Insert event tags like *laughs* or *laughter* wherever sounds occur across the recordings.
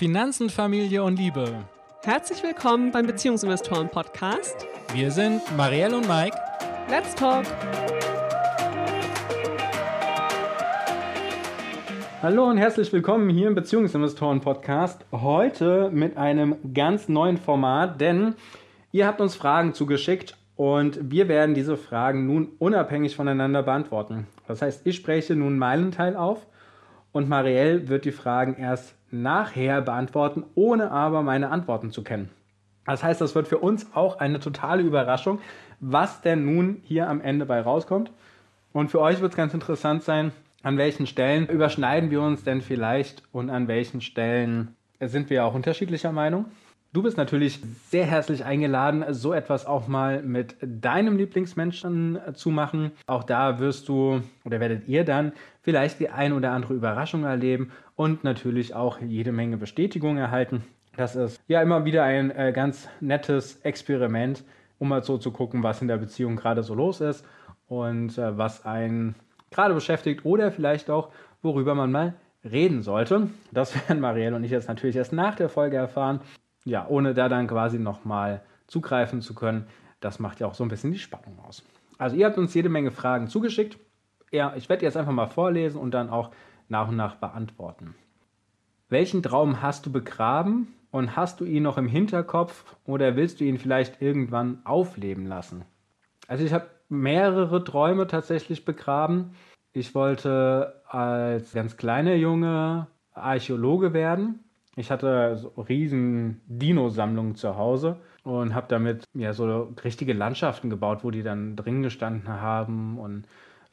Finanzen, Familie und Liebe. Herzlich willkommen beim Beziehungsinvestoren Podcast. Wir sind Marielle und Mike. Let's talk. Hallo und herzlich willkommen hier im Beziehungsinvestoren Podcast. Heute mit einem ganz neuen Format, denn ihr habt uns Fragen zugeschickt und wir werden diese Fragen nun unabhängig voneinander beantworten. Das heißt, ich spreche nun meinen Teil auf und Marielle wird die Fragen erst nachher beantworten, ohne aber meine Antworten zu kennen. Das heißt, das wird für uns auch eine totale Überraschung, was denn nun hier am Ende bei rauskommt. Und für euch wird es ganz interessant sein, an welchen Stellen überschneiden wir uns denn vielleicht und an welchen Stellen sind wir auch unterschiedlicher Meinung. Du bist natürlich sehr herzlich eingeladen, so etwas auch mal mit deinem Lieblingsmenschen zu machen. Auch da wirst du oder werdet ihr dann vielleicht die ein oder andere Überraschung erleben und natürlich auch jede Menge Bestätigung erhalten. Das ist ja immer wieder ein äh, ganz nettes Experiment, um mal so zu gucken, was in der Beziehung gerade so los ist und äh, was einen gerade beschäftigt oder vielleicht auch, worüber man mal reden sollte. Das *laughs* werden Marielle und ich jetzt natürlich erst nach der Folge erfahren. Ja, ohne da dann quasi nochmal zugreifen zu können. Das macht ja auch so ein bisschen die Spannung aus. Also ihr habt uns jede Menge Fragen zugeschickt. Ja, ich werde jetzt einfach mal vorlesen und dann auch nach und nach beantworten. Welchen Traum hast du begraben und hast du ihn noch im Hinterkopf oder willst du ihn vielleicht irgendwann aufleben lassen? Also ich habe mehrere Träume tatsächlich begraben. Ich wollte als ganz kleiner Junge Archäologe werden. Ich hatte so riesen Dino-Sammlungen zu Hause und habe damit ja so richtige Landschaften gebaut, wo die dann drin gestanden haben und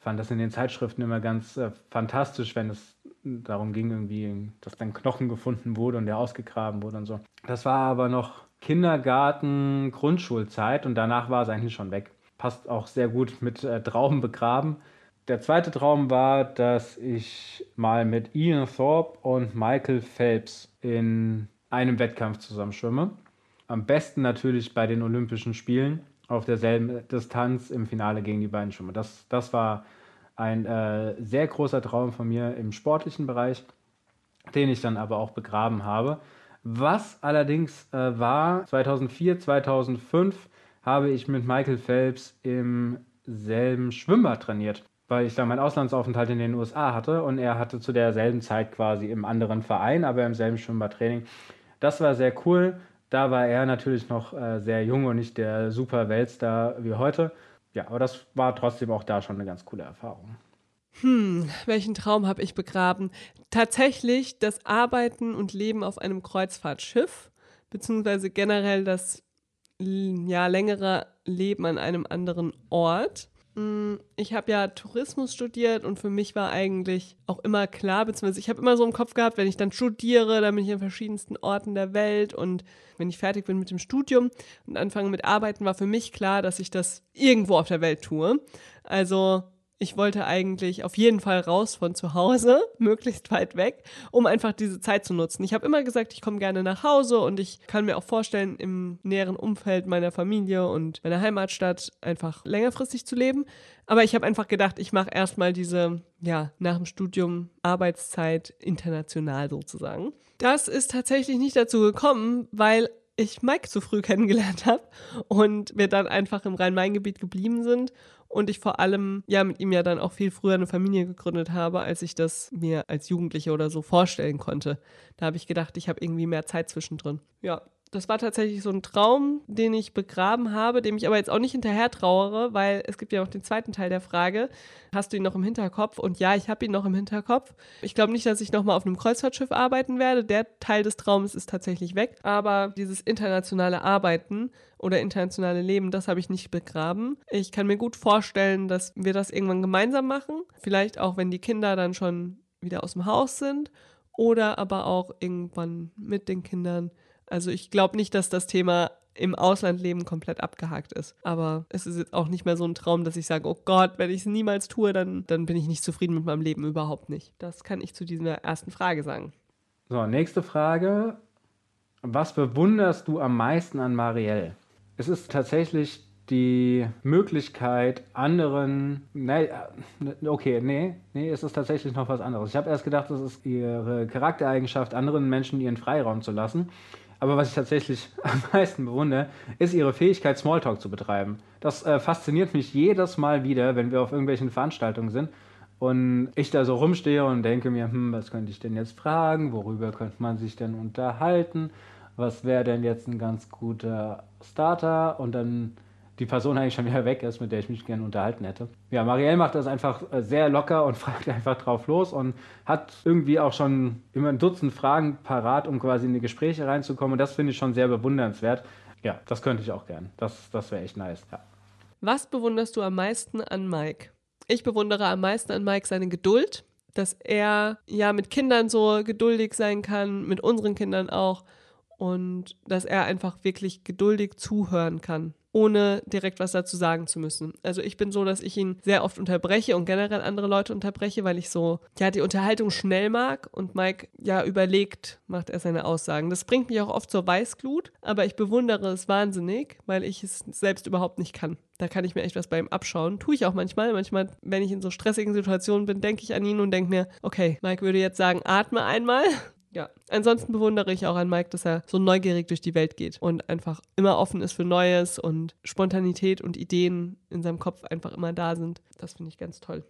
fand das in den Zeitschriften immer ganz äh, fantastisch, wenn es darum ging, irgendwie, dass dann Knochen gefunden wurde und der ausgegraben wurde und so. Das war aber noch Kindergarten, Grundschulzeit und danach war es eigentlich schon weg passt auch sehr gut mit äh, Trauben begraben. Der zweite Traum war, dass ich mal mit Ian Thorpe und Michael Phelps in einem Wettkampf zusammenschwimme. Am besten natürlich bei den Olympischen Spielen auf derselben Distanz im Finale gegen die beiden schwimme. Das, das war ein äh, sehr großer Traum von mir im sportlichen Bereich, den ich dann aber auch begraben habe. Was allerdings äh, war 2004, 2005 habe ich mit Michael Phelps im selben Schwimmbad trainiert, weil ich da meinen Auslandsaufenthalt in den USA hatte und er hatte zu derselben Zeit quasi im anderen Verein, aber im selben Schwimmbadtraining. Das war sehr cool. Da war er natürlich noch äh, sehr jung und nicht der super Weltstar wie heute. Ja, aber das war trotzdem auch da schon eine ganz coole Erfahrung. Hm, welchen Traum habe ich begraben? Tatsächlich das Arbeiten und Leben auf einem Kreuzfahrtschiff, beziehungsweise generell das ja, längere Leben an einem anderen Ort. Mm, ich habe ja Tourismus studiert und für mich war eigentlich auch immer klar, beziehungsweise ich habe immer so im Kopf gehabt, wenn ich dann studiere, dann bin ich an verschiedensten Orten der Welt und wenn ich fertig bin mit dem Studium und anfange mit Arbeiten, war für mich klar, dass ich das irgendwo auf der Welt tue. Also ich wollte eigentlich auf jeden Fall raus von zu Hause, *laughs* möglichst weit weg, um einfach diese Zeit zu nutzen. Ich habe immer gesagt, ich komme gerne nach Hause und ich kann mir auch vorstellen, im näheren Umfeld meiner Familie und meiner Heimatstadt einfach längerfristig zu leben. Aber ich habe einfach gedacht, ich mache erstmal diese, ja, nach dem Studium Arbeitszeit international sozusagen. Das ist tatsächlich nicht dazu gekommen, weil ich Mike zu früh *laughs* kennengelernt habe und wir dann einfach im Rhein-Main-Gebiet geblieben sind und ich vor allem ja mit ihm ja dann auch viel früher eine Familie gegründet habe, als ich das mir als Jugendliche oder so vorstellen konnte. Da habe ich gedacht, ich habe irgendwie mehr Zeit zwischendrin. Ja, das war tatsächlich so ein Traum, den ich begraben habe, dem ich aber jetzt auch nicht hinterher trauere, weil es gibt ja noch den zweiten Teil der Frage. Hast du ihn noch im Hinterkopf? Und ja, ich habe ihn noch im Hinterkopf. Ich glaube nicht, dass ich nochmal auf einem Kreuzfahrtschiff arbeiten werde. Der Teil des Traums ist tatsächlich weg. Aber dieses internationale Arbeiten oder internationale Leben, das habe ich nicht begraben. Ich kann mir gut vorstellen, dass wir das irgendwann gemeinsam machen. Vielleicht auch, wenn die Kinder dann schon wieder aus dem Haus sind. Oder aber auch irgendwann mit den Kindern also ich glaube nicht, dass das Thema im Ausland leben komplett abgehakt ist. Aber es ist jetzt auch nicht mehr so ein Traum, dass ich sage, oh Gott, wenn ich es niemals tue, dann, dann bin ich nicht zufrieden mit meinem Leben überhaupt nicht. Das kann ich zu dieser ersten Frage sagen. So, nächste Frage. Was bewunderst du am meisten an Marielle? Es ist tatsächlich die Möglichkeit, anderen. Nee, okay, nee, nee, es ist tatsächlich noch was anderes. Ich habe erst gedacht, es ist ihre Charaktereigenschaft, anderen Menschen ihren Freiraum zu lassen. Aber was ich tatsächlich *laughs* am meisten bewundere, ist ihre Fähigkeit, Smalltalk zu betreiben. Das äh, fasziniert mich jedes Mal wieder, wenn wir auf irgendwelchen Veranstaltungen sind und ich da so rumstehe und denke mir, hm, was könnte ich denn jetzt fragen? Worüber könnte man sich denn unterhalten? Was wäre denn jetzt ein ganz guter Starter? Und dann die Person eigentlich schon wieder weg ist, mit der ich mich gerne unterhalten hätte. Ja, Marielle macht das einfach äh, sehr locker und *laughs* fragt einfach drauf los und hat irgendwie auch schon immer ein Dutzend Fragen parat, um quasi in die Gespräche reinzukommen. Und das finde ich schon sehr bewundernswert. Ja, das könnte ich auch gern. Das, das wäre echt nice. Ja. Was bewunderst du am meisten an Mike? Ich bewundere am meisten an Mike seine Geduld, dass er ja mit Kindern so geduldig sein kann, mit unseren Kindern auch und dass er einfach wirklich geduldig zuhören kann ohne direkt was dazu sagen zu müssen. Also ich bin so, dass ich ihn sehr oft unterbreche und generell andere Leute unterbreche, weil ich so, ja, die Unterhaltung schnell mag und Mike ja überlegt, macht er seine Aussagen. Das bringt mich auch oft zur Weißglut, aber ich bewundere es wahnsinnig, weil ich es selbst überhaupt nicht kann. Da kann ich mir echt was bei ihm abschauen. Tue ich auch manchmal. Manchmal, wenn ich in so stressigen Situationen bin, denke ich an ihn und denke mir, okay, Mike würde jetzt sagen, atme einmal ja, ansonsten bewundere ich auch an Mike, dass er so neugierig durch die Welt geht und einfach immer offen ist für Neues und Spontanität und Ideen in seinem Kopf einfach immer da sind. Das finde ich ganz toll.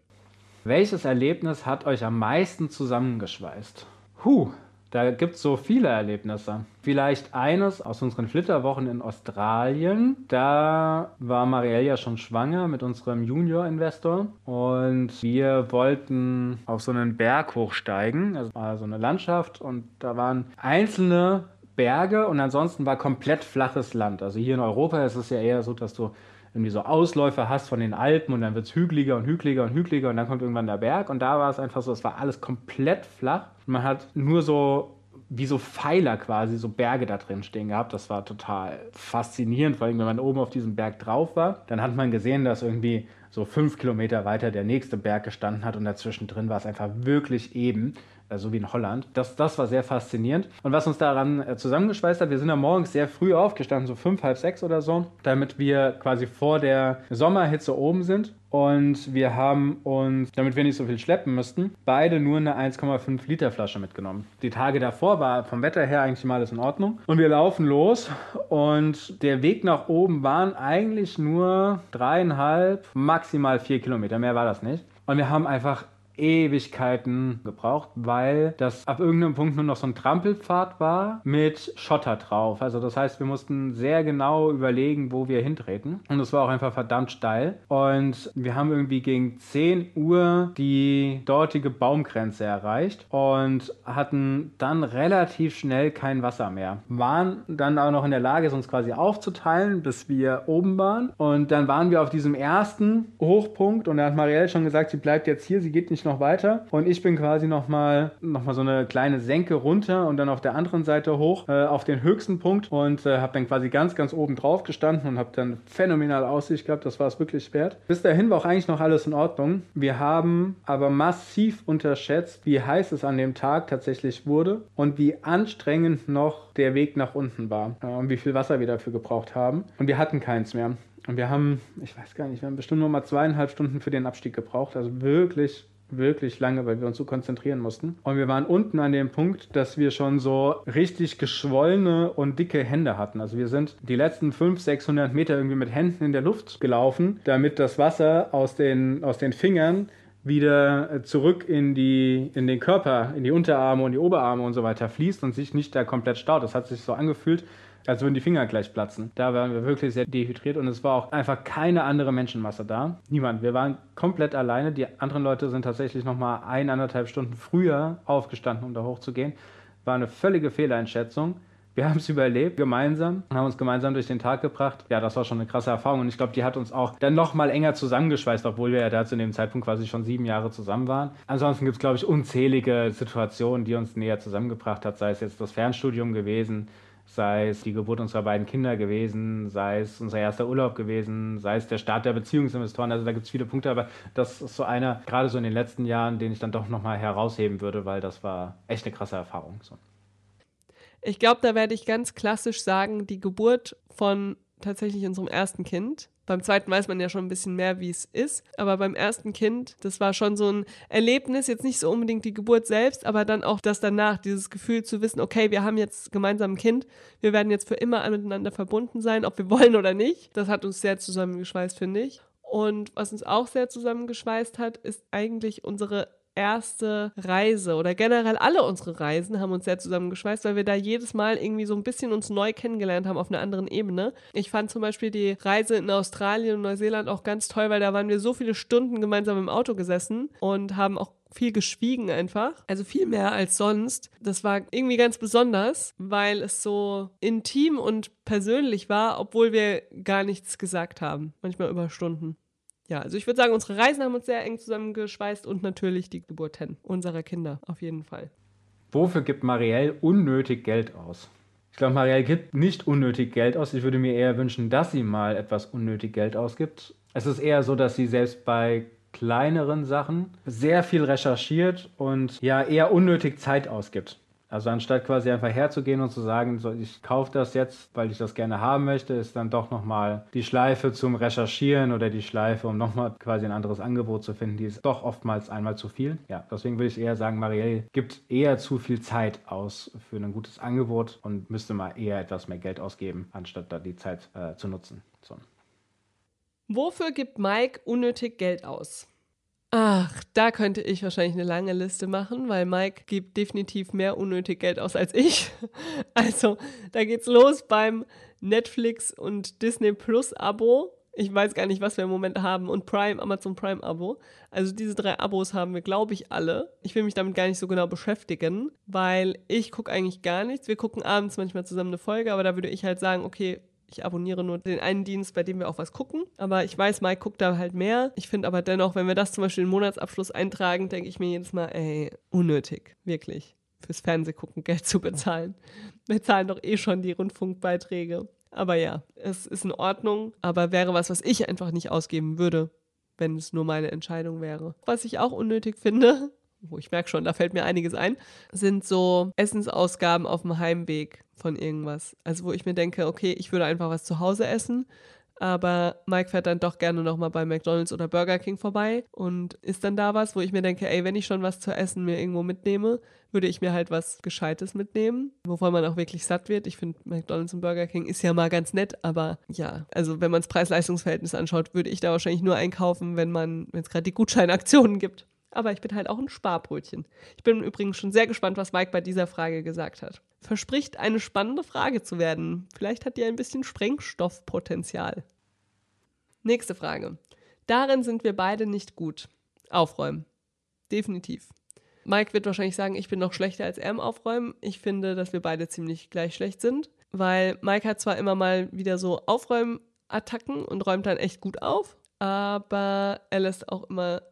Welches Erlebnis hat euch am meisten zusammengeschweißt? Huh, da gibt es so viele Erlebnisse. Vielleicht eines aus unseren Flitterwochen in Australien. Da war Marielle ja schon schwanger mit unserem Junior-Investor und wir wollten auf so einen Berg hochsteigen, also so eine Landschaft und da waren einzelne Berge und ansonsten war komplett flaches Land. Also hier in Europa ist es ja eher so, dass du irgendwie so Ausläufer hast von den Alpen und dann wird es hügeliger und hügeliger und hügeliger und dann kommt irgendwann der Berg und da war es einfach so, es war alles komplett flach. Man hat nur so wie so Pfeiler quasi, so Berge da drin stehen gehabt. Das war total faszinierend, vor allem wenn man oben auf diesem Berg drauf war. Dann hat man gesehen, dass irgendwie so fünf Kilometer weiter der nächste Berg gestanden hat und dazwischen drin war es einfach wirklich eben so wie in Holland. Das, das war sehr faszinierend. Und was uns daran äh, zusammengeschweißt hat, wir sind ja morgens sehr früh aufgestanden, so fünf, halb sechs oder so, damit wir quasi vor der Sommerhitze oben sind. Und wir haben uns, damit wir nicht so viel schleppen müssten, beide nur eine 1,5 Liter Flasche mitgenommen. Die Tage davor war vom Wetter her eigentlich mal alles in Ordnung. Und wir laufen los und der Weg nach oben waren eigentlich nur dreieinhalb, maximal vier Kilometer. Mehr war das nicht. Und wir haben einfach Ewigkeiten gebraucht, weil das ab irgendeinem Punkt nur noch so ein Trampelpfad war mit Schotter drauf. Also das heißt, wir mussten sehr genau überlegen, wo wir hintreten. Und es war auch einfach verdammt steil. Und wir haben irgendwie gegen 10 Uhr die dortige Baumgrenze erreicht und hatten dann relativ schnell kein Wasser mehr. Waren dann auch noch in der Lage, es uns quasi aufzuteilen, bis wir oben waren. Und dann waren wir auf diesem ersten Hochpunkt und da hat Marielle schon gesagt, sie bleibt jetzt hier, sie geht nicht noch weiter und ich bin quasi nochmal noch mal so eine kleine Senke runter und dann auf der anderen Seite hoch äh, auf den höchsten Punkt und äh, habe dann quasi ganz, ganz oben drauf gestanden und habe dann phänomenal Aussicht gehabt. Das war es wirklich wert. Bis dahin war auch eigentlich noch alles in Ordnung. Wir haben aber massiv unterschätzt, wie heiß es an dem Tag tatsächlich wurde und wie anstrengend noch der Weg nach unten war äh, und wie viel Wasser wir dafür gebraucht haben. Und wir hatten keins mehr. Und wir haben, ich weiß gar nicht, wir haben bestimmt nur mal zweieinhalb Stunden für den Abstieg gebraucht. Also wirklich wirklich lange, weil wir uns so konzentrieren mussten. Und wir waren unten an dem Punkt, dass wir schon so richtig geschwollene und dicke Hände hatten. Also wir sind die letzten 500, 600 Meter irgendwie mit Händen in der Luft gelaufen, damit das Wasser aus den, aus den Fingern wieder zurück in, die, in den Körper, in die Unterarme und die Oberarme und so weiter fließt und sich nicht da komplett staut. Das hat sich so angefühlt, als würden die Finger gleich platzen. Da waren wir wirklich sehr dehydriert und es war auch einfach keine andere Menschenmasse da. Niemand. Wir waren komplett alleine. Die anderen Leute sind tatsächlich nochmal eineinhalb Stunden früher aufgestanden, um da hochzugehen. War eine völlige Fehleinschätzung. Wir haben es überlebt, gemeinsam, haben uns gemeinsam durch den Tag gebracht. Ja, das war schon eine krasse Erfahrung und ich glaube, die hat uns auch dann nochmal enger zusammengeschweißt, obwohl wir ja da zu dem Zeitpunkt quasi schon sieben Jahre zusammen waren. Ansonsten gibt es, glaube ich, unzählige Situationen, die uns näher zusammengebracht hat, sei es jetzt das Fernstudium gewesen, sei es die Geburt unserer beiden Kinder gewesen, sei es unser erster Urlaub gewesen, sei es der Start der Beziehungsinvestoren. Also da gibt es viele Punkte, aber das ist so einer, gerade so in den letzten Jahren, den ich dann doch nochmal herausheben würde, weil das war echt eine krasse Erfahrung. So. Ich glaube, da werde ich ganz klassisch sagen, die Geburt von tatsächlich unserem ersten Kind, Beim zweiten weiß man ja schon ein bisschen mehr, wie es ist. Aber beim ersten Kind, das war schon so ein Erlebnis, jetzt nicht so unbedingt die Geburt selbst, aber dann auch das danach, dieses Gefühl zu wissen, okay, wir haben jetzt gemeinsam ein Kind, wir werden jetzt für immer miteinander verbunden sein, ob wir *laughs* wollen oder nicht. Das hat uns sehr zusammengeschweißt, finde ich. Und was uns auch sehr zusammengeschweißt hat, ist eigentlich unsere erste Reise oder generell alle unsere Reisen haben uns sehr zusammengeschweißt, weil wir da jedes Mal irgendwie so ein bisschen uns neu kennengelernt haben auf einer anderen Ebene. Ich fand zum Beispiel die Reise in Australien und Neuseeland auch ganz toll, weil da waren wir so viele Stunden gemeinsam im Auto gesessen und haben auch viel geschwiegen einfach. Also viel mehr als sonst. Das war irgendwie ganz besonders, weil es so intim und persönlich war, obwohl wir gar nichts gesagt haben. Manchmal über Stunden ja, also ich würde sagen, unsere Reisen haben uns sehr eng zusammengeschweißt und natürlich die Geburten unserer Kinder, auf jeden Fall. Wofür gibt Marielle unnötig Geld aus? Ich glaube, Marielle gibt nicht unnötig Geld aus. Ich würde mir eher wünschen, dass sie mal etwas unnötig Geld ausgibt. Es ist eher so, dass sie selbst bei kleineren Sachen sehr viel recherchiert und ja eher unnötig Zeit ausgibt. Also anstatt quasi einfach herzugehen und zu sagen, so, ich kaufe das jetzt, weil ich das gerne haben möchte, ist dann doch nochmal die Schleife zum Recherchieren oder die Schleife, um nochmal quasi ein anderes Angebot zu finden, die ist doch oftmals einmal zu viel. Ja, deswegen würde ich eher sagen, Marielle gibt eher zu viel Zeit aus für ein gutes Angebot und müsste mal eher etwas mehr Geld ausgeben, anstatt da die Zeit äh, zu nutzen. So. Wofür gibt Mike unnötig Geld aus? Ach, da könnte ich wahrscheinlich eine lange Liste machen, weil Mike gibt definitiv mehr unnötig Geld aus als ich. *laughs* Also, da geht's los beim Netflix und Disney Plus Abo. Ich weiß gar nicht, was wir im Moment haben. Und Prime, Amazon Prime Abo. Also diese drei Abos haben wir, glaube ich, alle. Ich will mich damit gar nicht so genau beschäftigen, weil ich gucke eigentlich gar nichts. Wir gucken abends manchmal zusammen eine Folge, aber da würde ich halt sagen, okay, ich abonniere nur den einen Dienst, bei dem wir auch was gucken. Aber ich weiß, Mike guckt da halt mehr. Ich finde aber dennoch, wenn wir das zum Beispiel in den Monatsabschluss eintragen, denke ich mir jedes Mal, ey, unnötig. Wirklich. Fürs Fernsehgucken Geld zu bezahlen. Wir zahlen doch eh schon die Rundfunkbeiträge. Aber ja, es ist in Ordnung. Aber wäre was, was ich einfach nicht ausgeben würde, wenn es nur meine Entscheidung wäre. Was ich auch unnötig finde, wo ich merke schon, da fällt mir einiges ein, sind so Essensausgaben auf dem Heimweg von irgendwas. Also wo ich mir denke, okay, ich würde einfach was zu Hause essen, aber Mike fährt dann doch gerne nochmal bei McDonald's oder Burger King vorbei und isst dann da was, wo ich mir denke, ey, wenn ich schon was zu essen mir irgendwo mitnehme, würde ich mir halt was Gescheites mitnehmen, wovon man auch wirklich satt wird. Ich finde, McDonald's und Burger King ist ja mal ganz nett, aber ja, also wenn man das Preis-Leistungs-Verhältnis anschaut, würde ich da wahrscheinlich nur einkaufen, wenn man, wenn es gerade die Gutscheinaktionen gibt. Aber ich bin halt auch ein Sparbrötchen. Ich bin übrigens schon sehr gespannt, was Mike bei dieser Frage gesagt hat. Verspricht eine spannende Frage zu werden. Vielleicht hat die ein bisschen Sprengstoffpotenzial. Nächste Frage. Darin sind wir beide nicht gut. Aufräumen. Definitiv. Mike wird wahrscheinlich sagen, ich bin noch schlechter als er im Aufräumen. Ich finde, dass wir beide ziemlich gleich schlecht sind, weil Mike hat zwar immer mal wieder so Aufräumattacken und räumt dann echt gut auf, aber er lässt auch immer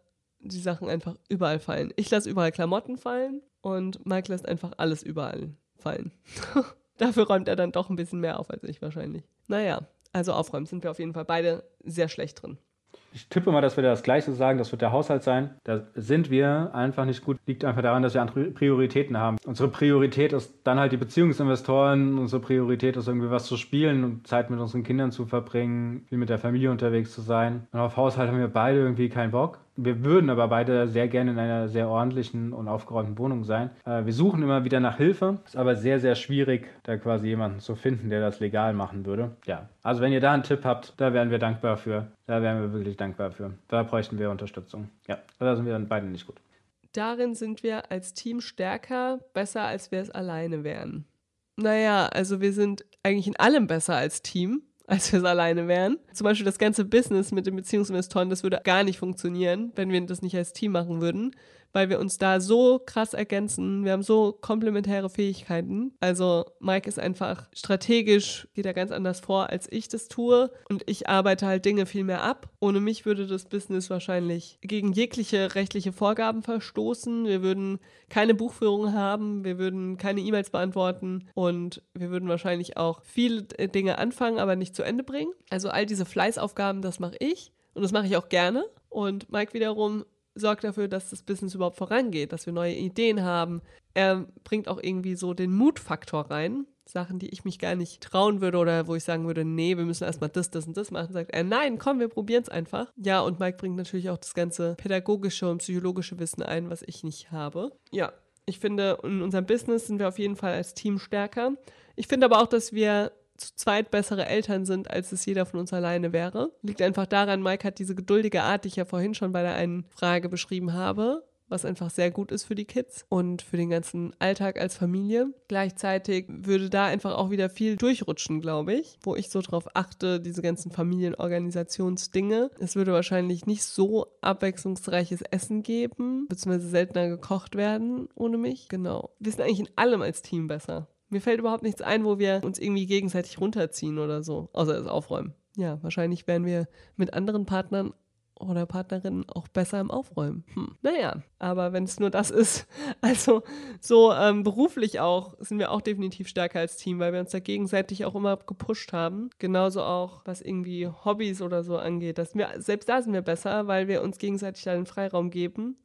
die Sachen einfach überall fallen. Ich lasse überall Klamotten fallen und Mike lässt einfach alles überall fallen. *laughs* Dafür räumt er dann doch ein bisschen mehr auf als ich wahrscheinlich. Naja, also aufräumen sind wir auf jeden Fall beide sehr schlecht drin. Ich tippe mal, dass wir das Gleiche sagen, das wird der Haushalt sein. Da sind wir einfach nicht gut. Liegt einfach daran, dass wir andere Prioritäten haben. Unsere Priorität ist dann halt die Beziehungsinvestoren. Unsere Priorität ist irgendwie was zu spielen und Zeit mit unseren Kindern zu verbringen, viel mit der Familie unterwegs zu sein. Und auf Haushalt haben wir beide irgendwie keinen Bock. Wir würden aber beide sehr gerne in einer sehr ordentlichen und aufgeräumten Wohnung sein. Äh, wir suchen immer wieder nach Hilfe. Ist aber sehr, sehr schwierig, da quasi jemanden zu finden, der das legal machen würde. Ja, also wenn ihr da einen Tipp habt, da wären wir dankbar für. Da wären wir wirklich dankbar für. Da bräuchten wir Unterstützung. Ja, da sind wir dann beide nicht gut. Darin sind wir als Team stärker, besser, als wir es alleine wären. Naja, also wir sind eigentlich in allem besser als Team als wir es alleine wären. Zum Beispiel das ganze Business mit den Beziehungsinvestoren, das würde gar nicht funktionieren, wenn wir das nicht als Team machen würden weil wir uns da so krass ergänzen. Wir haben so komplementäre Fähigkeiten. Also Mike ist einfach strategisch, geht er ganz anders vor, als ich das tue. Und ich arbeite halt Dinge viel mehr ab. Ohne mich würde das Business wahrscheinlich gegen jegliche rechtliche Vorgaben verstoßen. Wir würden keine Buchführung haben, wir würden keine E-Mails beantworten und wir würden wahrscheinlich auch viele Dinge anfangen, aber nicht zu Ende bringen. Also all diese Fleißaufgaben, das mache ich. Und das mache ich auch gerne. Und Mike wiederum sorgt dafür, dass das Business überhaupt vorangeht, dass wir neue Ideen haben. Er bringt auch irgendwie so den Mutfaktor rein. Sachen, die ich mich gar nicht trauen würde oder wo ich sagen würde, nee, wir müssen erstmal das, das und das machen, sagt er, nein, komm, wir probieren es einfach. Ja, und Mike bringt natürlich auch das ganze pädagogische und psychologische Wissen ein, was ich nicht habe. Ja, ich finde, in unserem Business sind wir auf jeden Fall als Team stärker. Ich finde aber auch, dass wir zu zweit bessere Eltern sind, als es jeder von uns alleine wäre. Liegt einfach daran, Mike hat diese geduldige Art, die ich ja vorhin schon bei der einen Frage beschrieben habe, was einfach sehr gut ist für die Kids und für den ganzen Alltag als Familie. Gleichzeitig würde da einfach auch wieder viel durchrutschen, glaube ich, wo ich so drauf achte, diese ganzen Familienorganisationsdinge. Es würde wahrscheinlich nicht so abwechslungsreiches Essen geben, beziehungsweise seltener gekocht werden ohne mich. Genau. Wir sind eigentlich in allem als Team besser. Mir fällt überhaupt nichts ein, wo wir uns irgendwie gegenseitig runterziehen oder so, außer das Aufräumen. Ja, wahrscheinlich wären wir mit anderen Partnern oder Partnerinnen auch besser im Aufräumen. Hm. Naja, aber wenn es nur das ist, *laughs* also so ähm, beruflich auch, sind wir auch definitiv stärker als Team, weil wir uns da gegenseitig auch immer gepusht haben. Genauso auch, was irgendwie Hobbys oder so angeht. Dass wir, selbst da sind wir besser, weil wir uns gegenseitig da den Freiraum geben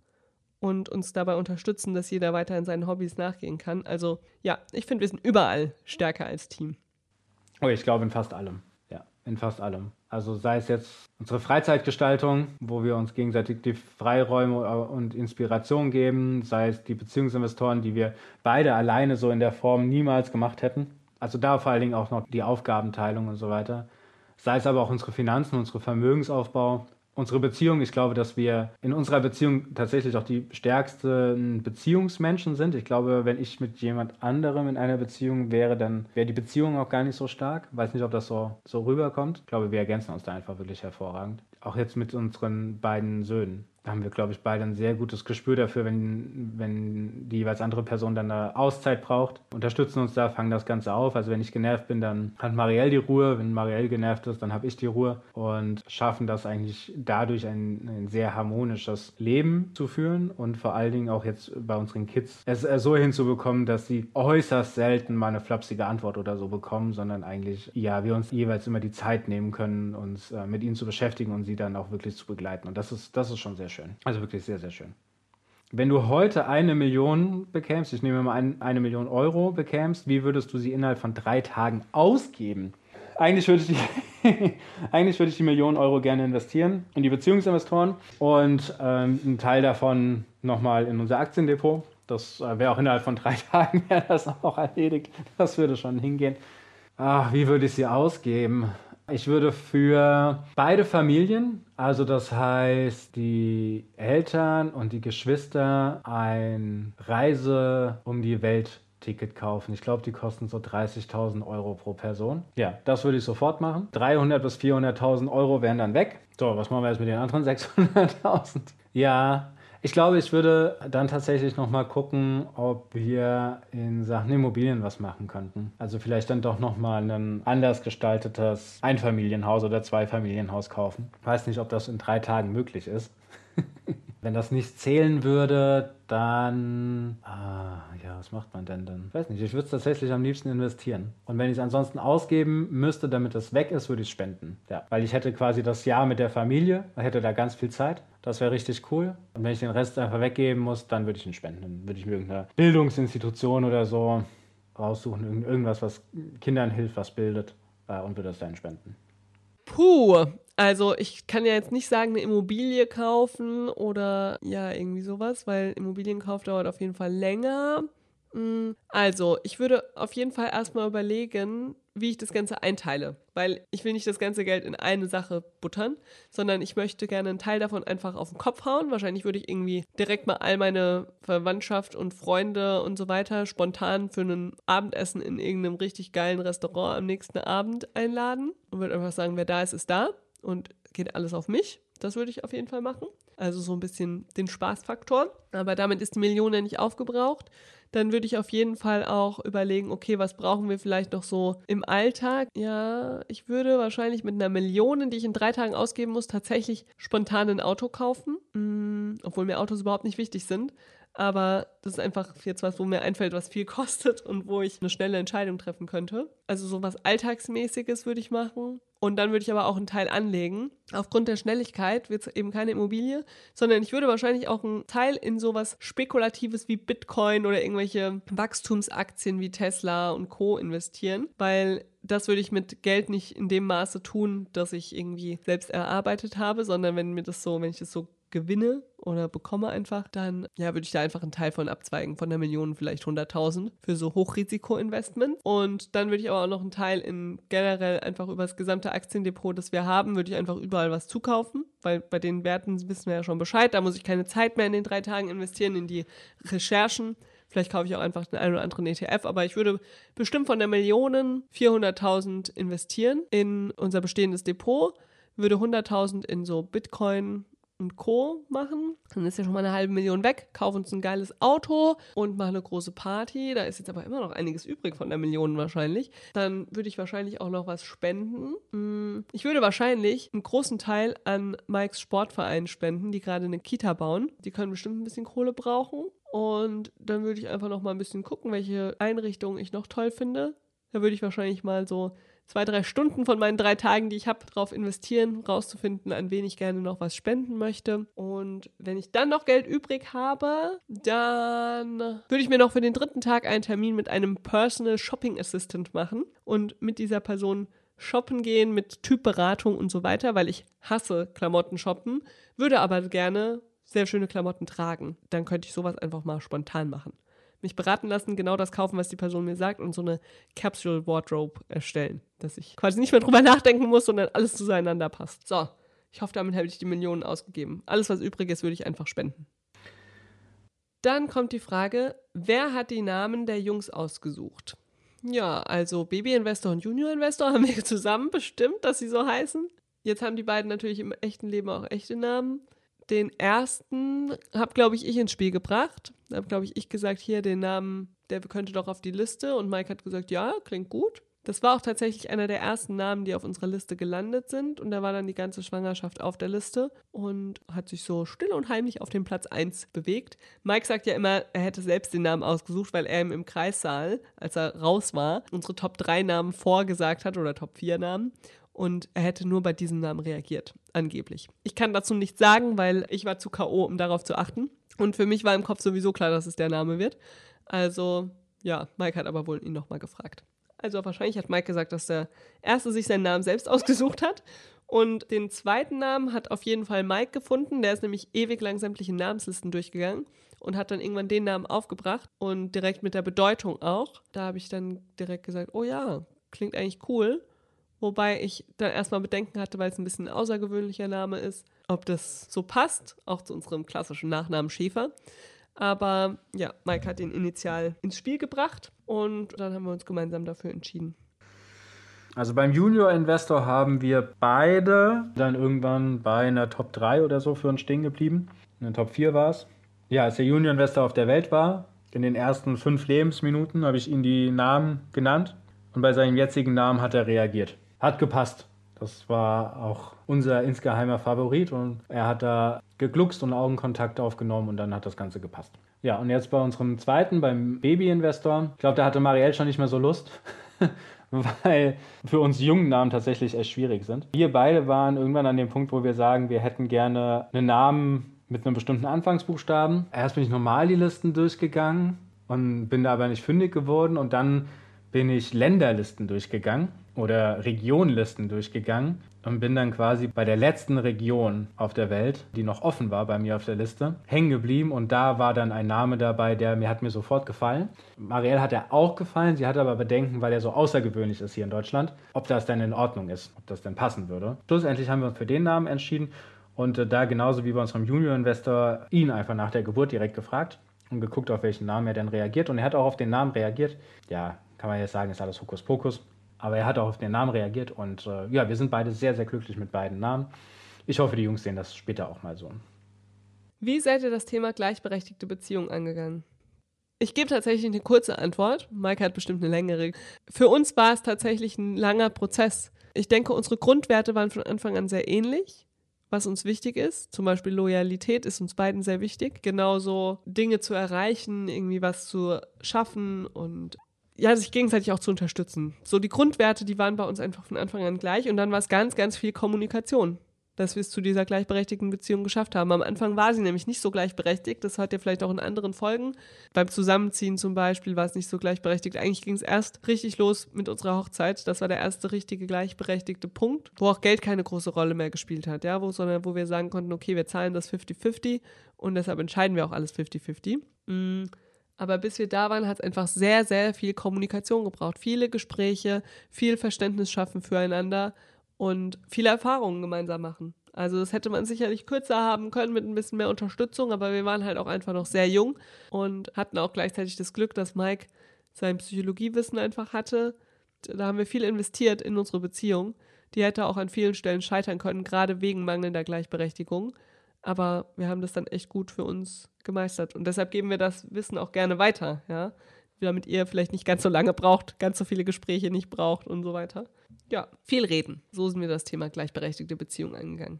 und uns dabei unterstützen, dass jeder weiter in seinen Hobbys nachgehen kann. Also ja, ich finde, wir sind überall stärker als Team. Oh, ich glaube in fast allem. Ja, in fast allem. Also sei es jetzt unsere Freizeitgestaltung, wo wir uns gegenseitig die Freiräume und Inspiration geben, sei es die Beziehungsinvestoren, die wir beide alleine so in der Form niemals gemacht hätten. Also da vor allen Dingen auch noch die Aufgabenteilung und so weiter. Sei es aber auch unsere Finanzen, unsere Vermögensaufbau, unsere Beziehung, ich glaube, dass wir in unserer Beziehung tatsächlich auch die stärksten Beziehungsmenschen sind. Ich glaube, wenn ich mit jemand anderem in einer Beziehung wäre, dann wäre die Beziehung auch gar nicht so stark. Weiß nicht, ob das so, so rüberkommt. Ich glaube, wir ergänzen uns da einfach wirklich hervorragend. Auch jetzt mit unseren beiden Söhnen da haben wir, glaube ich, beide ein sehr gutes Gespür dafür, wenn, wenn die jeweils andere Person dann eine Auszeit braucht. Unterstützen uns da, fangen das Ganze auf. Also wenn ich genervt bin, dann hat Marielle die Ruhe. Wenn Marielle genervt ist, dann habe ich die Ruhe und schaffen das eigentlich dadurch ein, ein, sehr harmonisches Leben zu führen und vor allen Dingen auch jetzt bei unseren Kids es so hinzubekommen, dass sie äußerst selten mal eine flapsige Antwort oder so bekommen, sondern eigentlich, ja, wir uns jeweils immer die Zeit nehmen können, uns äh, mit ihnen zu beschäftigen und sie dann auch wirklich zu begleiten. Und das ist, das ist schon sehr schön. Also wirklich sehr, sehr schön. Wenn du heute eine Million bekämst, ich nehme mal ein, eine Million Euro bekämst, wie würdest du sie innerhalb von drei Tagen ausgeben? Eigentlich würde ich die, *laughs* eigentlich würde ich die Millionen Euro gerne investieren in die Beziehungsinvestoren und ähm, einen Teil davon nochmal in unser Aktiendepot. Das äh, wäre auch innerhalb von drei *laughs* Tagen wäre das auch erledigt. Das würde schon hingehen. Ach, wie würde ich sie ausgeben? Ich würde für beide Familien, also das heißt die Eltern und die Geschwister, ein Reise um die Welt Ticket kaufen. Ich glaube, die kosten so 30.000 Euro pro Person. Ja, das würde ich sofort machen. 300 bis 400.000 Euro wären dann weg. So, was machen wir jetzt mit den anderen 600.000? Ja, ich glaube, ich würde dann tatsächlich nochmal gucken, ob wir in Sachen Immobilien was machen könnten. Also vielleicht dann doch nochmal ein anders gestaltetes Einfamilienhaus oder Zweifamilienhaus kaufen. Weiß nicht, ob das in drei Tagen möglich ist. *laughs* Wenn das nicht zählen würde, dann. Ah, ja, was macht man denn dann? Ich weiß nicht, ich würde es tatsächlich am liebsten investieren. Und wenn ich es ansonsten ausgeben müsste, damit es weg ist, würde ich es spenden. Ja, weil ich hätte quasi das Jahr mit der Familie, hätte da ganz viel Zeit. Das wäre richtig cool. Und wenn ich den Rest einfach weggeben muss, dann würde ich ihn spenden. Dann würde ich mir irgendeine Bildungsinstitution oder so raussuchen, irgendwas, was Kindern hilft, was bildet äh, und würde das dann spenden. Puh, also ich kann ja jetzt nicht sagen, eine Immobilie kaufen oder ja, irgendwie sowas, weil Immobilienkauf dauert auf jeden Fall länger. Mm, also, ich würde auf jeden Fall erstmal überlegen, wie ich das Ganze einteile, weil ich will nicht das ganze Geld in eine Sache buttern, sondern ich möchte gerne einen Teil davon einfach auf den Kopf hauen. Wahrscheinlich würde ich irgendwie direkt mal all meine Verwandtschaft und Freunde und so weiter spontan für ein Abendessen in irgendeinem richtig geilen Restaurant am nächsten Abend einladen und würde einfach sagen, wer da ist, ist da und geht alles auf mich. Das würde ich auf jeden Fall machen. Also so ein bisschen den Spaßfaktor. Aber damit ist die Million ja nicht aufgebraucht. Dann würde ich auf jeden Fall auch überlegen, okay, was brauchen wir vielleicht noch so im Alltag? Ja, ich würde wahrscheinlich mit einer Million, die ich in drei Tagen ausgeben muss, tatsächlich spontan ein Auto kaufen. Mhm, obwohl mir Autos überhaupt nicht wichtig sind. Aber das ist einfach jetzt was, wo mir einfällt, was viel *laughs* kostet und wo ich eine schnelle Entscheidung treffen könnte. Also so was Alltagsmäßiges würde ich machen. Und dann würde ich aber auch einen Teil anlegen. Aufgrund der Schnelligkeit wird es eben keine Immobilie, sondern ich würde wahrscheinlich auch einen Teil in sowas Spekulatives wie Bitcoin oder irgendwelche Wachstumsaktien wie Tesla und Co. investieren, weil das würde ich mit Geld nicht in dem Maße tun, dass ich irgendwie selbst erarbeitet habe, sondern wenn mir das so, wenn ich das so gewinne oder bekomme einfach, dann ja, würde ich da einfach einen Teil von abzweigen, von der Million vielleicht 100.000 für so Hochrisiko-Investments. Und dann würde ich aber auch noch einen Teil in generell einfach über das gesamte Aktiendepot, das wir haben, würde ich einfach überall was zukaufen, weil bei den Werten wissen wir ja schon Bescheid. Da muss ich keine Zeit mehr in den drei Tagen investieren, in die Recherchen. Vielleicht kaufe ich auch einfach den einen oder anderen ETF, aber ich würde bestimmt von der Million 400.000 investieren in unser bestehendes Depot, würde 100.000 in so Bitcoin und Co. machen. Dann ist ja schon mal eine halbe Million weg. Kauf uns ein geiles Auto und mach eine große Party. Da ist jetzt aber immer noch einiges übrig von der Million wahrscheinlich. Dann würde ich wahrscheinlich auch noch was spenden. Hm, ich würde wahrscheinlich einen großen Teil an Mikes Sportverein spenden, die gerade eine Kita bauen. Die können bestimmt ein bisschen Kohle brauchen. Und dann würde ich einfach noch mal ein bisschen gucken, welche Einrichtungen ich noch toll finde. Da würde ich wahrscheinlich mal so zwei, drei Stunden von meinen drei Tagen, die ich habe, darauf investieren, rauszufinden, an wen ich gerne noch was spenden möchte. Und wenn ich dann noch Geld übrig habe, dann würde ich mir noch für den dritten Tag einen Termin mit einem Personal Shopping Assistant machen und mit dieser Person shoppen gehen mit Typberatung und so weiter, weil ich hasse Klamotten shoppen, würde aber gerne sehr schöne Klamotten tragen. Dann könnte ich sowas einfach mal spontan machen mich beraten lassen, genau das kaufen, was die Person mir sagt und so eine Capsule Wardrobe erstellen, dass ich quasi nicht mehr drüber nachdenken muss, sondern alles zueinander passt. So, ich hoffe, damit habe ich die Millionen ausgegeben. Alles, was übrig ist, würde ich einfach spenden. Dann kommt die Frage, wer hat die Namen der Jungs ausgesucht? Ja, also Baby Investor und Junior Investor haben wir *laughs* zusammen bestimmt, dass sie so heißen. Jetzt haben die beiden natürlich im echten Leben auch echte Namen den ersten habe, glaube ich, ich ins Spiel gebracht. Da habe, glaube ich, ich gesagt, hier den Namen, der könnte doch auf die Liste. Und Mike hat gesagt, ja, klingt gut. Das war auch tatsächlich einer der ersten Namen, die auf unserer Liste gelandet sind. Und da war dann die ganze Schwangerschaft auf der Liste und hat sich so still und heimlich auf den Platz 1 bewegt. Mike sagt ja immer, er hätte selbst den Namen ausgesucht, weil er ihm im Kreissaal, als er raus war, unsere Top 3 Namen vorgesagt hat oder Top 4 Namen und er hätte nur bei diesem Namen reagiert, angeblich. Ich kann dazu nichts sagen, weil ich war zu K.O., um darauf zu achten. Und für mich war im Kopf sowieso klar, dass es der Name wird. Also, ja, Mike hat aber wohl ihn nochmal gefragt. Also wahrscheinlich hat Mike gesagt, dass der Erste sich seinen Namen selbst ausgesucht hat. Und den zweiten Namen hat auf jeden Fall Mike gefunden. Der ist nämlich ewig lang sämtliche Namenslisten durchgegangen und hat dann irgendwann den Namen aufgebracht und direkt mit der Bedeutung auch. Da habe ich dann direkt gesagt, oh ja, klingt eigentlich cool. Wobei ich dann erstmal Bedenken hatte, weil es ein bisschen ein außergewöhnlicher Name ist, ob das so passt, auch zu unserem klassischen Nachnamen Schäfer. Aber ja, Mike hat ihn initial ins Spiel gebracht und dann haben wir uns gemeinsam dafür entschieden. Also beim Junior Investor haben wir beide dann irgendwann bei einer Top 3 oder so für uns stehen geblieben. In der Top 4 war es. Ja, als der Junior Investor auf der Welt war, in den ersten fünf Lebensminuten habe ich ihm die Namen genannt und bei seinem jetzigen Namen hat er reagiert hat gepasst. Das war auch unser insgeheimer Favorit und er hat da gegluckst und Augenkontakt aufgenommen und dann hat das Ganze gepasst. Ja, und jetzt bei unserem zweiten, beim Baby-Investor. Ich glaube, da hatte Marielle schon nicht mehr so Lust, *laughs* weil für uns jungen Namen tatsächlich echt schwierig sind. Wir beide waren irgendwann an dem Punkt, wo wir sagen, wir hätten gerne einen Namen mit einem bestimmten Anfangsbuchstaben. Erst bin ich normal die Listen durchgegangen und bin da aber nicht fündig geworden und dann bin ich Länderlisten durchgegangen oder Regionlisten durchgegangen und bin dann quasi bei der letzten Region auf der Welt, die noch offen war bei mir auf der Liste, hängen geblieben und da war dann ein Name dabei, der mir hat mir sofort gefallen. Marielle hat er auch gefallen, sie hatte aber Bedenken, weil er so außergewöhnlich ist hier in Deutschland, ob das denn in Ordnung ist, ob das denn passen würde. Schlussendlich haben wir uns für den Namen entschieden und äh, da genauso wie bei unserem Junior-Investor ihn einfach nach der Geburt direkt gefragt und geguckt, auf welchen Namen er denn reagiert und er hat auch auf den Namen reagiert. Ja, kann man jetzt sagen, ist alles Hokuspokus. Aber er hat auch auf den Namen reagiert und äh, ja, wir sind beide sehr, sehr glücklich mit beiden Namen. Ich hoffe, die Jungs sehen das später auch mal so. Wie seid ihr das Thema gleichberechtigte Beziehung angegangen? Ich gebe tatsächlich eine kurze Antwort. Mike hat bestimmt eine längere. Für uns war es tatsächlich ein langer Prozess. Ich denke, unsere Grundwerte waren von Anfang an sehr ähnlich, was uns wichtig ist. Zum Beispiel Loyalität ist uns beiden sehr wichtig. Genauso Dinge zu erreichen, irgendwie was zu schaffen und ja, sich gegenseitig auch zu unterstützen. So die Grundwerte, die waren bei uns einfach von Anfang an gleich und dann war es ganz, ganz viel Kommunikation dass wir es zu dieser gleichberechtigten Beziehung geschafft haben. Am Anfang war sie nämlich nicht so gleichberechtigt. Das hat ihr vielleicht auch in anderen Folgen. Beim Zusammenziehen zum Beispiel war es nicht so gleichberechtigt. Eigentlich ging es erst richtig los mit unserer Hochzeit. Das war der erste richtige gleichberechtigte Punkt, wo auch Geld keine große Rolle mehr gespielt hat, ja, wo, sondern wo wir sagen konnten, okay, wir zahlen das 50-50 und deshalb entscheiden wir auch alles 50-50. Mm. Aber bis wir da waren, hat es einfach sehr, sehr viel Kommunikation gebraucht. Viele Gespräche, viel Verständnis schaffen füreinander und viele Erfahrungen gemeinsam machen. Also das hätte man sicherlich kürzer haben können mit ein bisschen mehr Unterstützung, aber wir waren halt auch einfach noch sehr jung und hatten auch gleichzeitig das Glück, dass Mike sein Psychologiewissen einfach hatte. Da haben wir viel investiert in unsere Beziehung. Die hätte auch an vielen Stellen scheitern können, gerade wegen mangelnder Gleichberechtigung. Aber wir haben das dann echt gut für uns gemeistert. Und deshalb geben wir das Wissen auch gerne weiter, ja. Damit ihr vielleicht nicht ganz so lange braucht, ganz so viele Gespräche nicht braucht und so weiter. Ja, viel reden. So sind wir das Thema gleichberechtigte Beziehung angegangen.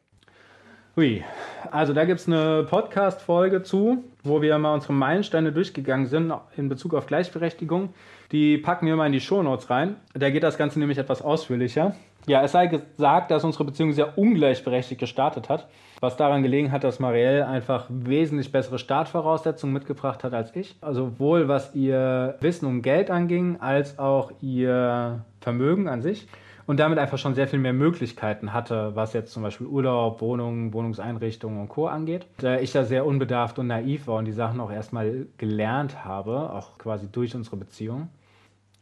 Hui, also da gibt es eine Podcast-Folge zu, wo wir mal unsere Meilensteine durchgegangen sind in Bezug auf Gleichberechtigung. Die packen wir mal in die Shownotes rein. Da geht das Ganze nämlich etwas ausführlicher. Ja, es sei gesagt, dass unsere Beziehung sehr ungleichberechtigt gestartet hat, was daran gelegen hat, dass Marielle einfach wesentlich bessere Startvoraussetzungen mitgebracht hat als ich. Also sowohl was ihr Wissen um Geld anging, als auch ihr Vermögen an sich und damit einfach schon sehr viel mehr Möglichkeiten hatte, was jetzt zum Beispiel Urlaub, Wohnungen, Wohnungseinrichtungen und Co. angeht. Da ich da sehr unbedarft und naiv war und die Sachen auch erstmal gelernt habe, auch quasi durch unsere Beziehung.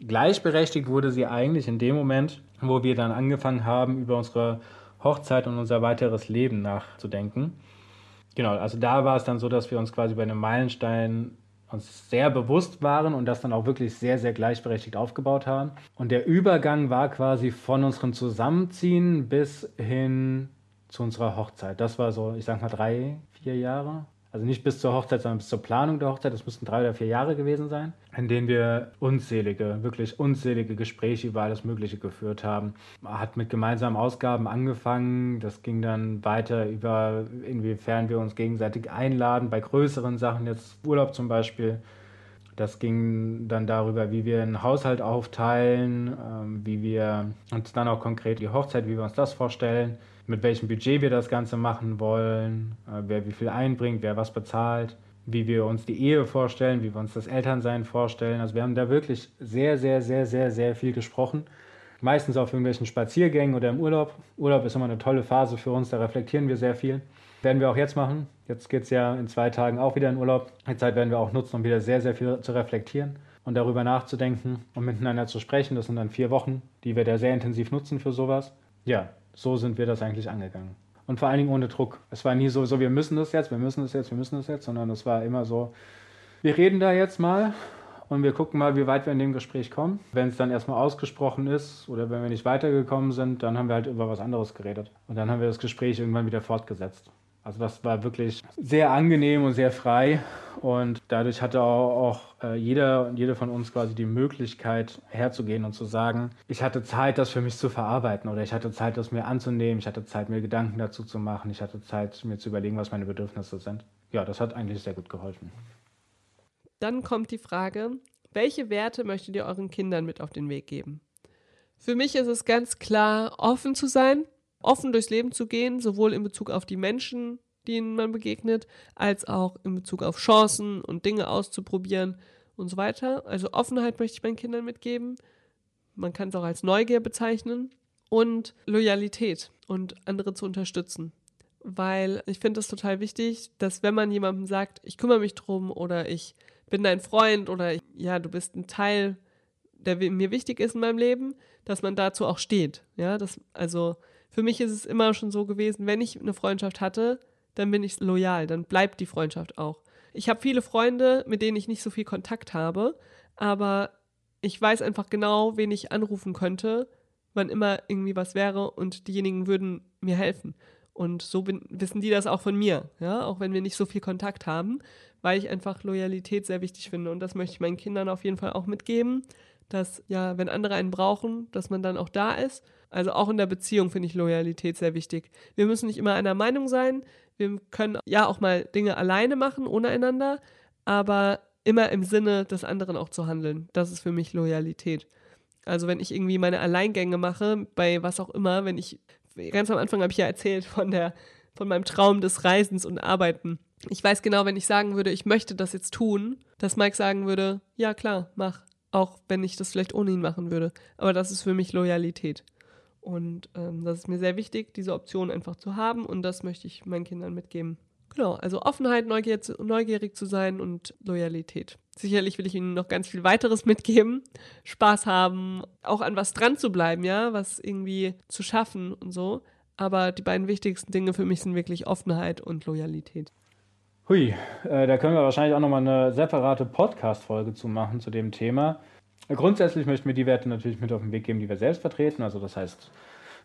Gleichberechtigt wurde sie eigentlich in dem Moment, wo wir dann angefangen haben, über unsere Hochzeit und unser weiteres Leben nachzudenken. Genau, also da war es dann so, dass wir uns quasi bei einem Meilenstein uns sehr bewusst waren und das dann auch wirklich sehr, sehr gleichberechtigt aufgebaut haben. Und der Übergang war quasi von unserem Zusammenziehen bis hin zu unserer Hochzeit. Das war so, ich sag mal, drei, vier Jahre. Also nicht bis zur Hochzeit, sondern bis zur Planung der Hochzeit. Das müssten drei oder vier Jahre gewesen sein, in denen wir unzählige, wirklich unzählige Gespräche über alles Mögliche geführt haben. Man hat mit gemeinsamen Ausgaben angefangen. Das ging dann weiter über, inwiefern wir uns gegenseitig einladen, bei größeren Sachen, jetzt Urlaub zum Beispiel. Das ging dann darüber, wie wir einen Haushalt aufteilen, ähm, wie wir uns dann auch konkret die Hochzeit, wie wir uns das vorstellen mit welchem Budget wir das Ganze machen wollen, äh, wer wie viel einbringt, wer was bezahlt, wie wir uns die Ehe vorstellen, wie wir uns das Elternsein vorstellen. Also wir haben da wirklich sehr, sehr, sehr, sehr, sehr viel gesprochen. Meistens auf irgendwelchen Spaziergängen oder im Urlaub. Urlaub ist immer eine tolle Phase für uns, da reflektieren wir sehr viel. Werden wir auch jetzt machen. Jetzt geht es ja in zwei Tagen auch wieder in Urlaub. Die Zeit werden wir auch nutzen, um wieder sehr, sehr viel zu reflektieren und darüber nachzudenken und miteinander zu sprechen. Das sind dann vier Wochen, die wir da sehr intensiv nutzen für sowas. Ja, so sind wir das eigentlich angegangen. Und vor allen Dingen ohne Druck. Es war nie so, so, wir müssen das jetzt, wir müssen das jetzt, wir müssen das jetzt, sondern es war immer so, wir reden da jetzt mal und wir gucken mal, wie weit wir in dem Gespräch kommen. Wenn es dann erstmal ausgesprochen ist oder wenn wir nicht weitergekommen sind, dann haben wir halt über was anderes geredet. Und dann haben wir das Gespräch irgendwann wieder fortgesetzt. Also das war wirklich sehr angenehm und sehr frei und dadurch hatte auch, auch äh, jeder und jede von uns quasi die Möglichkeit herzugehen und zu sagen, ich hatte Zeit, das für mich zu verarbeiten oder ich hatte Zeit, das mir anzunehmen, ich hatte Zeit, mir Gedanken dazu zu machen, ich hatte Zeit, mir zu überlegen, was meine Bedürfnisse sind. Ja, das hat eigentlich sehr gut geholfen. Dann kommt die Frage, welche Werte möchtet ihr euren Kindern mit auf den Weg geben? Für mich ist es ganz klar, offen zu sein, offen durchs Leben zu gehen, sowohl in Bezug auf die Menschen, denen man begegnet, als auch in Bezug auf Chancen und Dinge auszuprobieren und so weiter. Also Offenheit möchte ich meinen Kindern mitgeben. Man kann es auch als Neugier bezeichnen. Und Loyalität und andere zu unterstützen. Weil ich finde es total wichtig, dass wenn man jemandem sagt, ich kümmere mich drum oder ich bin dein Freund oder ja, du bist ein Teil, der mir wichtig ist in meinem Leben, dass man dazu auch steht. Ja, das, also für mich ist es immer schon so gewesen, wenn ich eine Freundschaft hatte, dann bin ich loyal, dann bleibt die Freundschaft auch. Ich habe viele Freunde, mit denen ich nicht so viel Kontakt habe, aber ich weiß einfach genau, wen ich anrufen könnte, wann immer irgendwie was wäre und diejenigen würden mir helfen. Und so bin, wissen die das auch von mir, ja, auch wenn wir nicht so viel Kontakt haben, weil ich einfach Loyalität sehr wichtig finde. Und das möchte ich meinen Kindern auf jeden Fall auch mitgeben, dass ja, wenn andere einen brauchen, dass man dann auch da ist. Also auch in der Beziehung finde ich Loyalität sehr wichtig. Wir müssen nicht immer einer Meinung sein. Wir können ja auch mal Dinge alleine machen, ohne einander. Aber immer im Sinne des anderen auch zu handeln. Das ist für mich Loyalität. Also wenn ich irgendwie meine Alleingänge mache, bei was auch immer, wenn ich, ganz am Anfang habe ich ja erzählt von der, von meinem Traum des Reisens und Arbeiten. Ich weiß genau, wenn ich sagen würde, ich möchte das jetzt tun, dass Mike sagen würde, ja klar, mach. Auch wenn ich das vielleicht ohne ihn machen würde. Aber das ist für mich Loyalität. Und ähm, das ist mir sehr wichtig, diese Option einfach zu haben. Und das möchte ich meinen Kindern mitgeben. Genau, also Offenheit, Neugier, neugierig zu sein und Loyalität. Sicherlich will ich Ihnen noch ganz viel weiteres *laughs* mitgeben. Spaß haben, auch an was dran zu bleiben, ja, was irgendwie zu schaffen und so. Aber die beiden wichtigsten Dinge für mich sind wirklich Offenheit und Loyalität. Hui, äh, da können wir wahrscheinlich auch nochmal eine separate Podcast-Folge zu machen zu dem Thema. Grundsätzlich möchten wir die Werte natürlich mit auf den Weg geben, die wir selbst vertreten. Also das heißt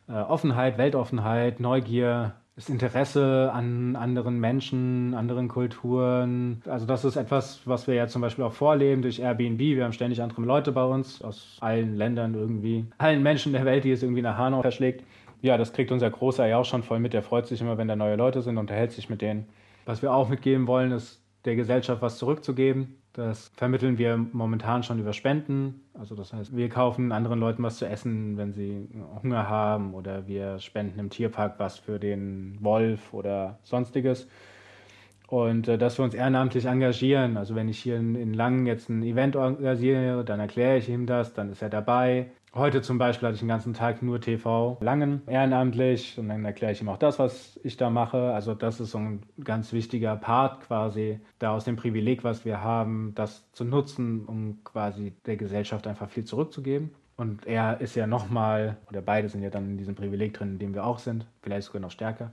äh, Offenheit, Weltoffenheit, Neugier, das Interesse an anderen Menschen, anderen Kulturen. Also das ist etwas, was wir ja zum Beispiel auch vorleben durch Airbnb. Wir haben ständig andere Leute bei uns aus allen Ländern irgendwie, allen Menschen der Welt, die es irgendwie nach Hanau verschlägt. Ja, das kriegt unser Großer ja auch schon voll mit. Der freut sich immer, wenn da neue Leute sind, unterhält sich mit denen. Was wir auch mitgeben wollen, ist der Gesellschaft was zurückzugeben. Das vermitteln wir momentan schon über Spenden. Also das heißt, wir kaufen anderen Leuten was zu essen, wenn sie Hunger haben oder wir spenden im Tierpark was für den Wolf oder sonstiges. Und äh, dass wir uns ehrenamtlich engagieren. Also wenn ich hier in, in Langen jetzt ein Event organisiere, dann erkläre ich ihm das, dann ist er dabei. Heute zum Beispiel hatte ich den ganzen Tag nur TV Langen ehrenamtlich und dann erkläre ich ihm auch das, was ich da mache. Also das ist so ein ganz wichtiger Part quasi, da aus dem Privileg, was wir haben, das zu nutzen, um quasi der Gesellschaft einfach viel zurückzugeben. Und er ist ja nochmal, oder beide sind ja dann in diesem Privileg drin, in dem wir auch sind, vielleicht sogar noch stärker.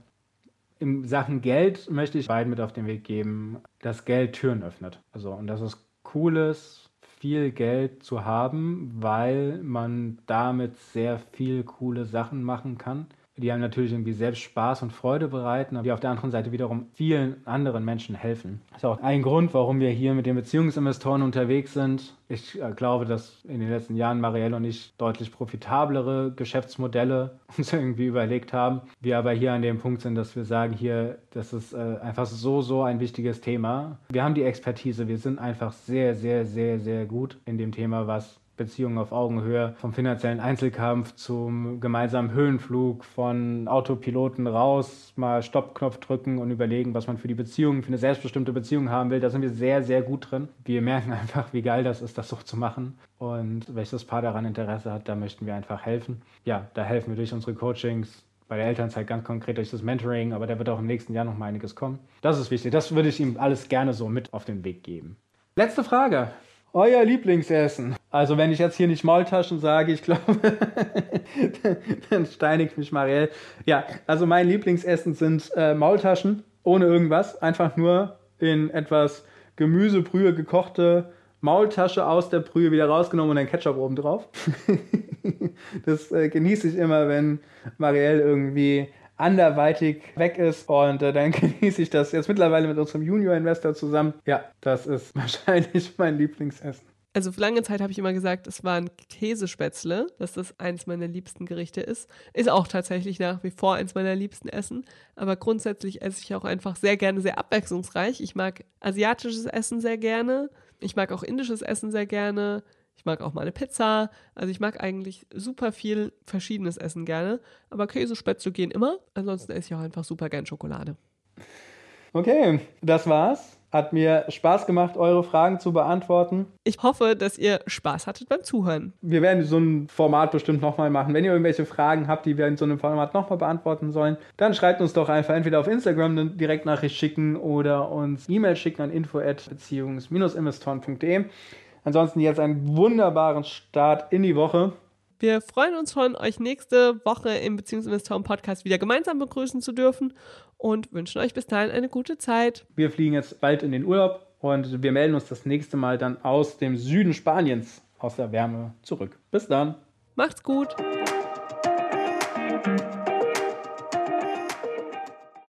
In Sachen Geld möchte ich beiden mit auf den Weg geben, dass Geld Türen öffnet. Also, und das ist cooles, viel Geld zu haben, weil man damit sehr viel coole Sachen machen kann die einem natürlich irgendwie selbst Spaß und Freude bereiten, aber die auf der anderen Seite wiederum vielen anderen Menschen helfen. Das ist auch ein Grund, warum wir hier mit den Beziehungsinvestoren unterwegs sind. Ich äh, glaube, dass in den letzten Jahren Marielle und ich deutlich profitablere Geschäftsmodelle *laughs* uns irgendwie überlegt haben. Wir aber hier an dem Punkt sind, dass wir sagen, hier, das ist äh, einfach so, so ein wichtiges Thema. Wir haben die Expertise, wir sind einfach sehr, sehr, sehr, sehr gut in dem Thema, was Beziehungen auf Augenhöhe, vom finanziellen Einzelkampf zum gemeinsamen Höhenflug, von Autopiloten raus, mal Stoppknopf drücken und überlegen, was man für die Beziehung, für eine selbstbestimmte Beziehung haben will. Da sind wir sehr, sehr gut drin. Wir merken *laughs* einfach, wie geil das ist, das so zu machen. Und welches Paar daran Interesse hat, da möchten wir einfach helfen. Ja, da helfen wir durch unsere Coachings, bei der Elternzeit ganz konkret durch das Mentoring, aber da wird auch im nächsten Jahr noch mal einiges kommen. Das ist wichtig. Das würde ich ihm alles gerne so mit auf den Weg geben. Letzte Frage. Euer Lieblingsessen. Also wenn ich jetzt hier nicht Maultaschen sage, ich glaube, *laughs* dann steinigt mich Marielle. Ja, also mein Lieblingsessen sind äh, Maultaschen ohne irgendwas. Einfach nur in etwas Gemüsebrühe gekochte Maultasche aus der Brühe wieder rausgenommen und dann Ketchup oben drauf. *laughs* das äh, genieße ich immer, wenn Marielle irgendwie anderweitig weg ist. Und äh, dann *laughs* genieße ich das jetzt mittlerweile mit unserem Junior-Investor zusammen. Ja, das ist *laughs* wahrscheinlich mein Lieblingsessen. Also für lange Zeit habe ich immer gesagt, es waren Käsespätzle, dass das eins meiner liebsten Gerichte ist. Ist auch tatsächlich nach wie vor eins meiner liebsten Essen. Aber grundsätzlich esse ich auch einfach sehr gerne sehr abwechslungsreich. Ich mag asiatisches Essen sehr gerne. Ich mag auch indisches Essen sehr gerne. Ich mag auch mal eine Pizza. Also ich mag eigentlich super viel verschiedenes Essen gerne. Aber Käsespätzle gehen immer. Ansonsten esse ich auch einfach super gern Schokolade. Okay, das war's. Hat mir Spaß gemacht, eure Fragen zu beantworten. Ich hoffe, dass ihr Spaß hattet beim Zuhören. Wir werden so ein Format bestimmt nochmal machen. Wenn ihr irgendwelche Fragen habt, die wir in so einem Format nochmal beantworten sollen, dann schreibt uns doch einfach entweder auf Instagram eine Direktnachricht schicken oder uns E-Mail schicken an info@beziehungs-investoren.de. Ansonsten jetzt einen wunderbaren Start in die Woche. Wir freuen uns schon, euch nächste Woche im Beziehungsinvestoren Podcast wieder gemeinsam begrüßen zu dürfen und wünschen euch bis dahin eine gute Zeit. Wir fliegen jetzt bald in den Urlaub und wir melden uns das nächste Mal dann aus dem Süden Spaniens, aus der Wärme zurück. Bis dann. Macht's gut.